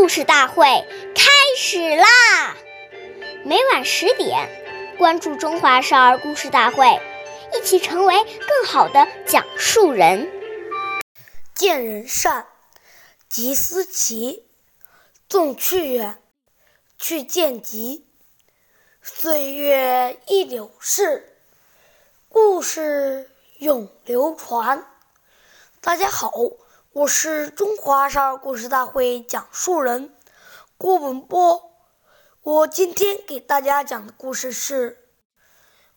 故事大会开始啦！每晚十点，关注《中华少儿故事大会》，一起成为更好的讲述人。见人善，即思齐。纵去远，去见吉。岁月易流逝，故事永流传。大家好。我是中华少儿故事大会讲述人郭文波，我今天给大家讲的故事是《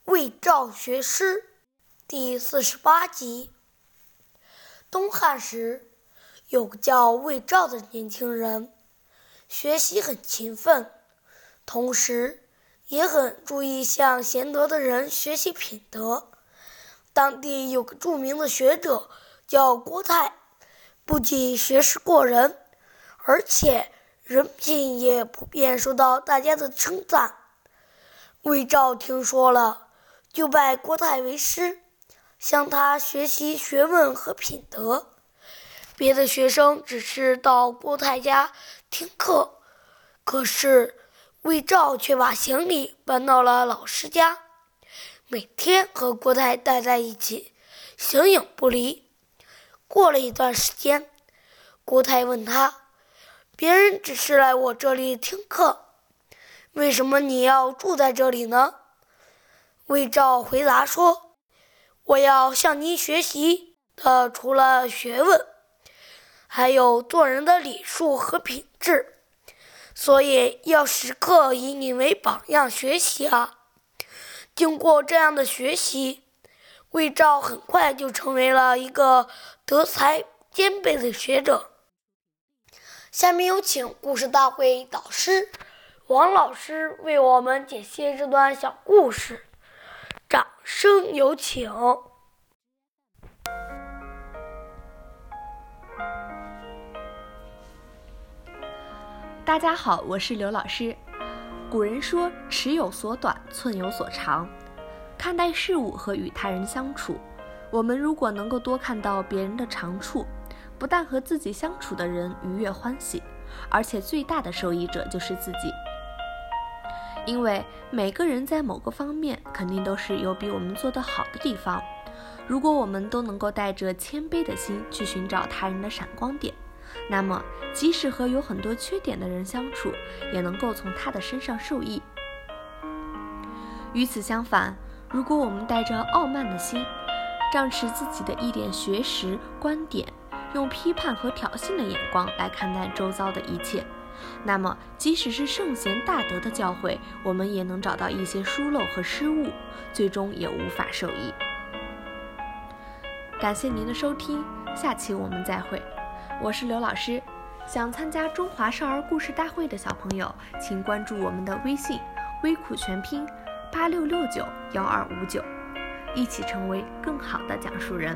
魏赵学诗》第四十八集。东汉时，有个叫魏赵的年轻人，学习很勤奋，同时也很注意向贤德的人学习品德。当地有个著名的学者叫郭泰。不仅学识过人，而且人品也普遍受到大家的称赞。魏照听说了，就拜郭泰为师，向他学习学问和品德。别的学生只是到郭泰家听课，可是魏照却把行李搬到了老师家，每天和郭泰待在一起，形影不离。过了一段时间，郭泰问他：“别人只是来我这里听课，为什么你要住在这里呢？”魏照回答说：“我要向您学习的，除了学问，还有做人的礼数和品质，所以要时刻以你为榜样学习啊。”经过这样的学习。魏照很快就成为了一个德才兼备的学者。下面有请故事大会导师王老师为我们解析这段小故事，掌声有请。大家好，我是刘老师。古人说：“尺有所短，寸有所长。”看待事物和与他人相处，我们如果能够多看到别人的长处，不但和自己相处的人愉悦欢喜，而且最大的受益者就是自己。因为每个人在某个方面肯定都是有比我们做得好的地方。如果我们都能够带着谦卑的心去寻找他人的闪光点，那么即使和有很多缺点的人相处，也能够从他的身上受益。与此相反，如果我们带着傲慢的心，仗持自己的一点学识观点，用批判和挑衅的眼光来看待周遭的一切，那么即使是圣贤大德的教诲，我们也能找到一些疏漏和失误，最终也无法受益。感谢您的收听，下期我们再会。我是刘老师，想参加中华少儿故事大会的小朋友，请关注我们的微信“微苦全拼”。八六六九幺二五九，一起成为更好的讲述人。